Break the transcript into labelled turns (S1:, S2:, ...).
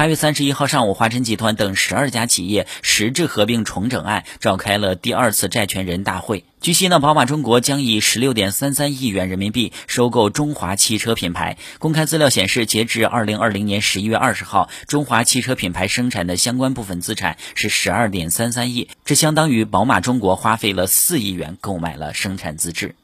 S1: 八月三十一号上午华晨集团等十二家企业实质合并重整案召开了第二次债权人大会。据悉呢宝马中国将以十六点三三亿元人民币收购中华汽车品牌。公开资料显示截至二零二零年十一月二十号中华汽车品牌生产的相关部分资产是十二点三三亿这相当于宝马中国花费了四亿元购买了生产资质。